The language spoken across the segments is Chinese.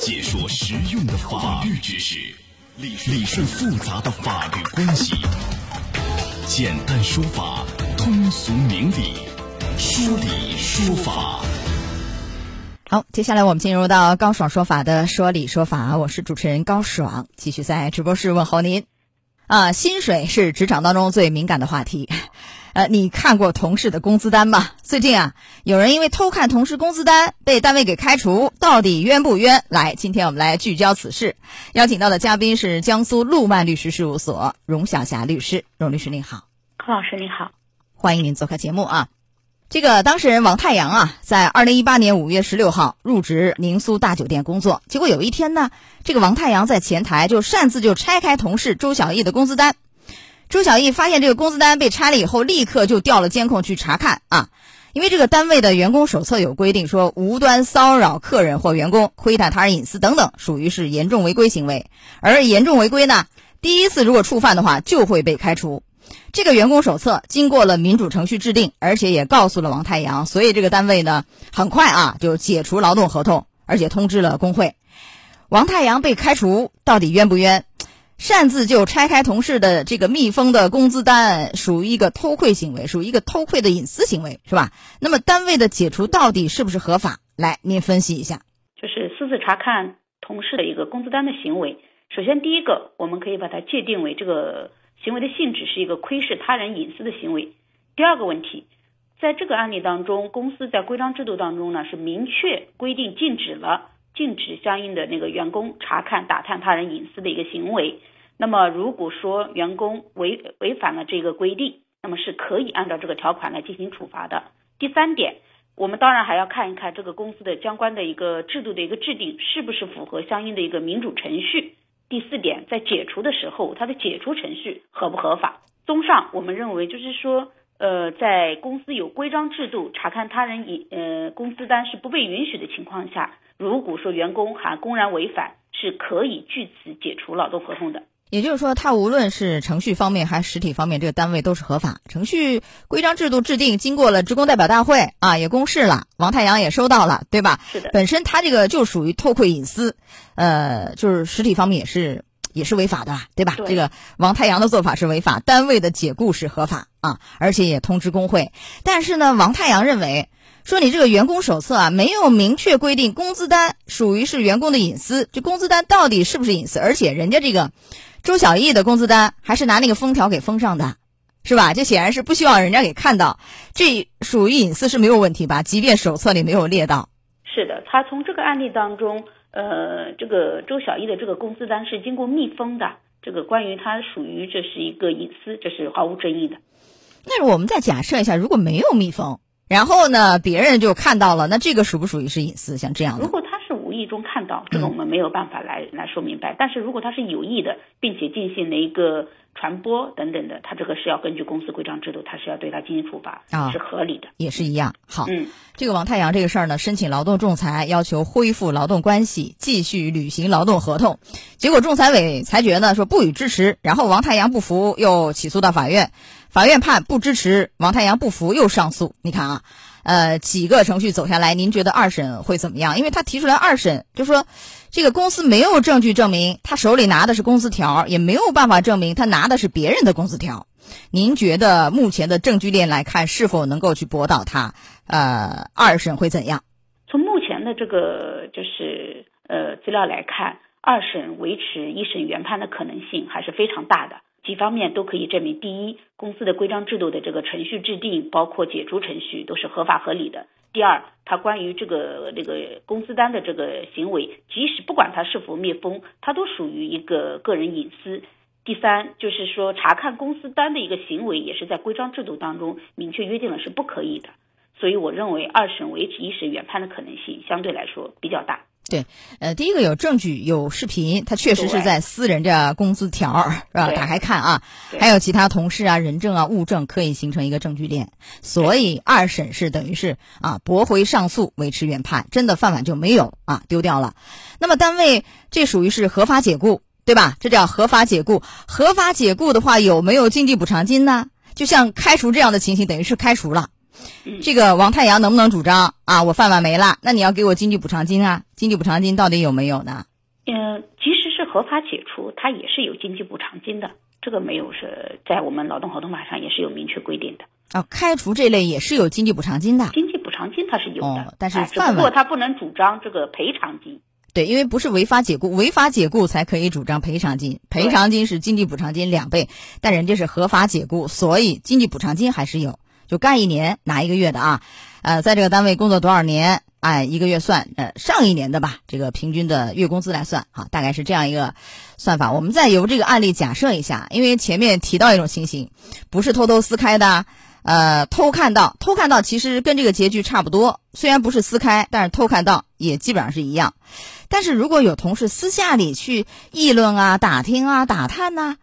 解说实用的法律知识，理理顺复杂的法律关系，简单说法，通俗明理，说理说法。好，接下来我们进入到高爽说法的说理说法，我是主持人高爽，继续在直播室问候您。啊，薪水是职场当中最敏感的话题。呃，你看过同事的工资单吗？最近啊，有人因为偷看同事工资单被单位给开除，到底冤不冤？来，今天我们来聚焦此事，邀请到的嘉宾是江苏陆曼律师事务所荣晓霞律师。荣律师您好，柯老师您好，欢迎您做客节目啊。这个当事人王太阳啊，在二零一八年五月十六号入职宁苏大酒店工作，结果有一天呢，这个王太阳在前台就擅自就拆开同事周小艺的工资单。周小艺发现这个工资单被拆了以后，立刻就调了监控去查看啊，因为这个单位的员工手册有规定说，无端骚扰客人或员工、窥探他人隐私等等，属于是严重违规行为。而严重违规呢，第一次如果触犯的话，就会被开除。这个员工手册经过了民主程序制定，而且也告诉了王太阳，所以这个单位呢，很快啊就解除劳动合同，而且通知了工会。王太阳被开除到底冤不冤？擅自就拆开同事的这个密封的工资单，属于一个偷窥行为，属于一个偷窥的隐私行为，是吧？那么单位的解除到底是不是合法？来，您分析一下。就是私自查看同事的一个工资单的行为，首先第一个，我们可以把它界定为这个行为的性质是一个窥视他人隐私的行为。第二个问题，在这个案例当中，公司在规章制度当中呢是明确规定禁止了。禁止相应的那个员工查看、打探他人隐私的一个行为。那么，如果说员工违违反了这个规定，那么是可以按照这个条款来进行处罚的。第三点，我们当然还要看一看这个公司的相关的一个制度的一个制定是不是符合相应的一个民主程序。第四点，在解除的时候，它的解除程序合不合法？综上，我们认为就是说，呃，在公司有规章制度查看他人以呃工资单是不被允许的情况下。如果说员工还公然违反，是可以据此解除劳动合同的。也就是说，他无论是程序方面还是实体方面，这个单位都是合法。程序规章制度制定，经过了职工代表大会啊，也公示了，王太阳也收到了，对吧？是的。本身他这个就属于偷窥隐私，呃，就是实体方面也是也是违法的，对吧？这个王太阳的做法是违法，单位的解雇是合法啊，而且也通知工会。但是呢，王太阳认为。说你这个员工手册啊，没有明确规定工资单属于是员工的隐私，这工资单到底是不是隐私？而且人家这个周小艺的工资单还是拿那个封条给封上的，是吧？这显然是不希望人家给看到，这属于隐私是没有问题吧？即便手册里没有列到。是的，他从这个案例当中，呃，这个周小艺的这个工资单是经过密封的，这个关于他属于这是一个隐私，这是毫无争议的。那我们再假设一下，如果没有密封？然后呢，别人就看到了，那这个属不属于是隐私？像这样的，如果他是无意中看到，这个我们没有办法来来说明白。但是如果他是有意的，并且进行了一个传播等等的，他这个是要根据公司规章制度，他是要对他进行处罚，啊，是合理的，也是一样。好，嗯，这个王太阳这个事儿呢，申请劳动仲裁，要求恢复劳动关系，继续履行劳动合同，结果仲裁委裁决呢说不予支持，然后王太阳不服，又起诉到法院。法院判不支持，王太阳不服又上诉。你看啊，呃，几个程序走下来，您觉得二审会怎么样？因为他提出来二审，就说这个公司没有证据证明他手里拿的是工资条，也没有办法证明他拿的是别人的工资条。您觉得目前的证据链来看，是否能够去驳倒他？呃，二审会怎样？从目前的这个就是呃资料来看，二审维持一审原判的可能性还是非常大的。几方面都可以证明：第一，公司的规章制度的这个程序制定，包括解除程序，都是合法合理的；第二，它关于这个这个工资单的这个行为，即使不管它是否密封，它都属于一个个人隐私；第三，就是说查看工资单的一个行为，也是在规章制度当中明确约定了是不可以的。所以，我认为二审维持一审原判的可能性相对来说比较大。对，呃，第一个有证据，有视频，他确实是在撕人家工资条，是吧？打开看啊，还有其他同事啊、人证啊、物证，可以形成一个证据链。所以二审是等于是啊，驳回上诉，维持原判，真的饭碗就没有啊，丢掉了。那么单位这属于是合法解雇，对吧？这叫合法解雇。合法解雇的话，有没有经济补偿金呢？就像开除这样的情形，等于是开除了。这个王太阳能不能主张啊？我饭碗没了，那你要给我经济补偿金啊？经济补偿金到底有没有呢？嗯，即使是合法解除，它也是有经济补偿金的，这个没有是在我们劳动合同法上也是有明确规定的。啊，开除这类也是有经济补偿金的。经济补偿金它是有的，哦但是哎只不过他不能主张这个赔偿金。对，因为不是违法解雇，违法解雇才可以主张赔偿金，赔偿金是经济补偿金两倍，但人家是合法解雇，所以经济补偿金还是有，就干一年拿一个月的啊，呃，在这个单位工作多少年，按一个月算，呃，上一年的吧，这个平均的月工资来算，哈，大概是这样一个算法。我们再由这个案例假设一下，因为前面提到一种情形，不是偷偷撕开的。呃，偷看到，偷看到其实跟这个结局差不多，虽然不是撕开，但是偷看到也基本上是一样。但是如果有同事私下里去议论啊、打听啊、打探呐、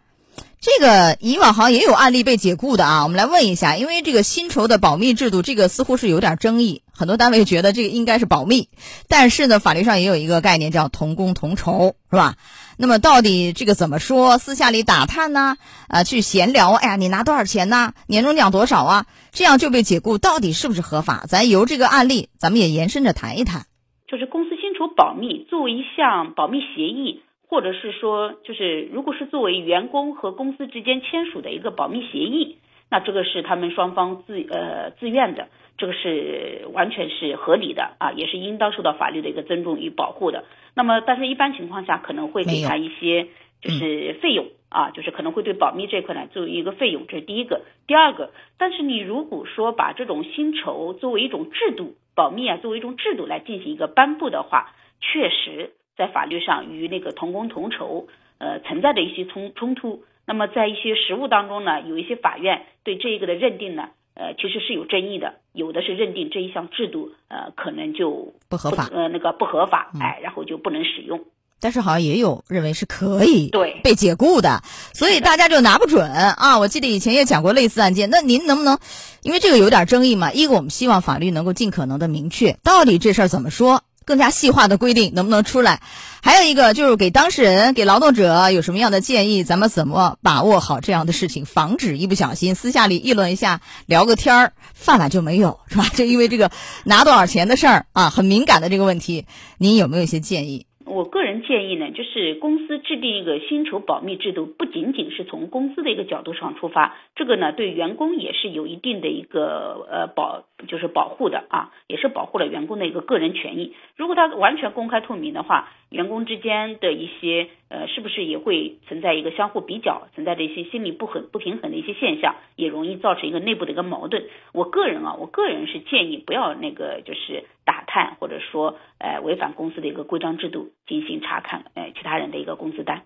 这个以往好像也有案例被解雇的啊。我们来问一下，因为这个薪酬的保密制度，这个似乎是有点争议，很多单位觉得这个应该是保密，但是呢，法律上也有一个概念叫同工同酬，是吧？那么到底这个怎么说？私下里打探呢？啊，去闲聊，哎呀，你拿多少钱呢？年终奖多少啊？这样就被解雇，到底是不是合法？咱由这个案例，咱们也延伸着谈一谈。就是公司薪酬保密作为一项保密协议，或者是说，就是如果是作为员工和公司之间签署的一个保密协议，那这个是他们双方自呃自愿的，这个是完全是合理的啊，也是应当受到法律的一个尊重与保护的。那么，但是一般情况下可能会给他一些就是费用。啊，就是可能会对保密这块呢作为一个费用，这是第一个。第二个，但是你如果说把这种薪酬作为一种制度，保密啊作为一种制度来进行一个颁布的话，确实在法律上与那个同工同酬呃存在的一些冲冲突。那么在一些实务当中呢，有一些法院对这一个的认定呢，呃其实是有争议的，有的是认定这一项制度呃可能就不合法呃那个不合法，哎，然后就不能使用。但是好像也有认为是可以对被解雇的，所以大家就拿不准啊。我记得以前也讲过类似案件，那您能不能，因为这个有点争议嘛？一个我们希望法律能够尽可能的明确，到底这事儿怎么说，更加细化的规定能不能出来？还有一个就是给当事人、给劳动者有什么样的建议，咱们怎么把握好这样的事情，防止一不小心私下里议论一下，聊个天儿，饭碗就没有，是吧？就因为这个拿多少钱的事儿啊，很敏感的这个问题，您有没有一些建议？我个人建议呢，就是公司制定一个薪酬保密制度，不仅仅是从公司的一个角度上出发，这个呢对员工也是有一定的一个呃保，就是保护的啊，也是保护了员工的一个个人权益。如果它完全公开透明的话，员工之间的一些呃，是不是也会存在一个相互比较，存在着一些心理不很不平衡的一些现象，也容易造成一个内部的一个矛盾。我个人啊，我个人是建议不要那个就是打探或者说呃违反公司的一个规章制度进行查看呃其他人的一个工资单。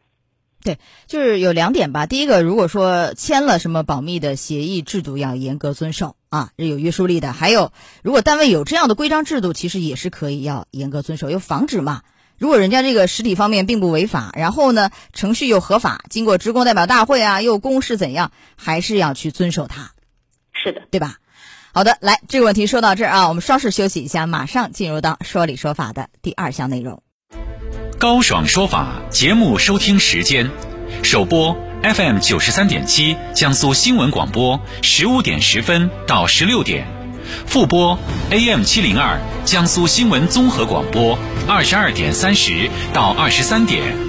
对，就是有两点吧。第一个，如果说签了什么保密的协议，制度要严格遵守啊，是有约束力的。还有，如果单位有这样的规章制度，其实也是可以要严格遵守，又防止嘛。如果人家这个实体方面并不违法，然后呢程序又合法，经过职工代表大会啊，又公示怎样，还是要去遵守它，是的，对吧？好的，来这个问题说到这儿啊，我们稍事休息一下，马上进入到说理说法的第二项内容。高爽说法节目收听时间：首播 FM 九十三点七，江苏新闻广播，十五点十分到十六点；复播 AM 七零二，江苏新闻综合广播，二十二点三十到二十三点。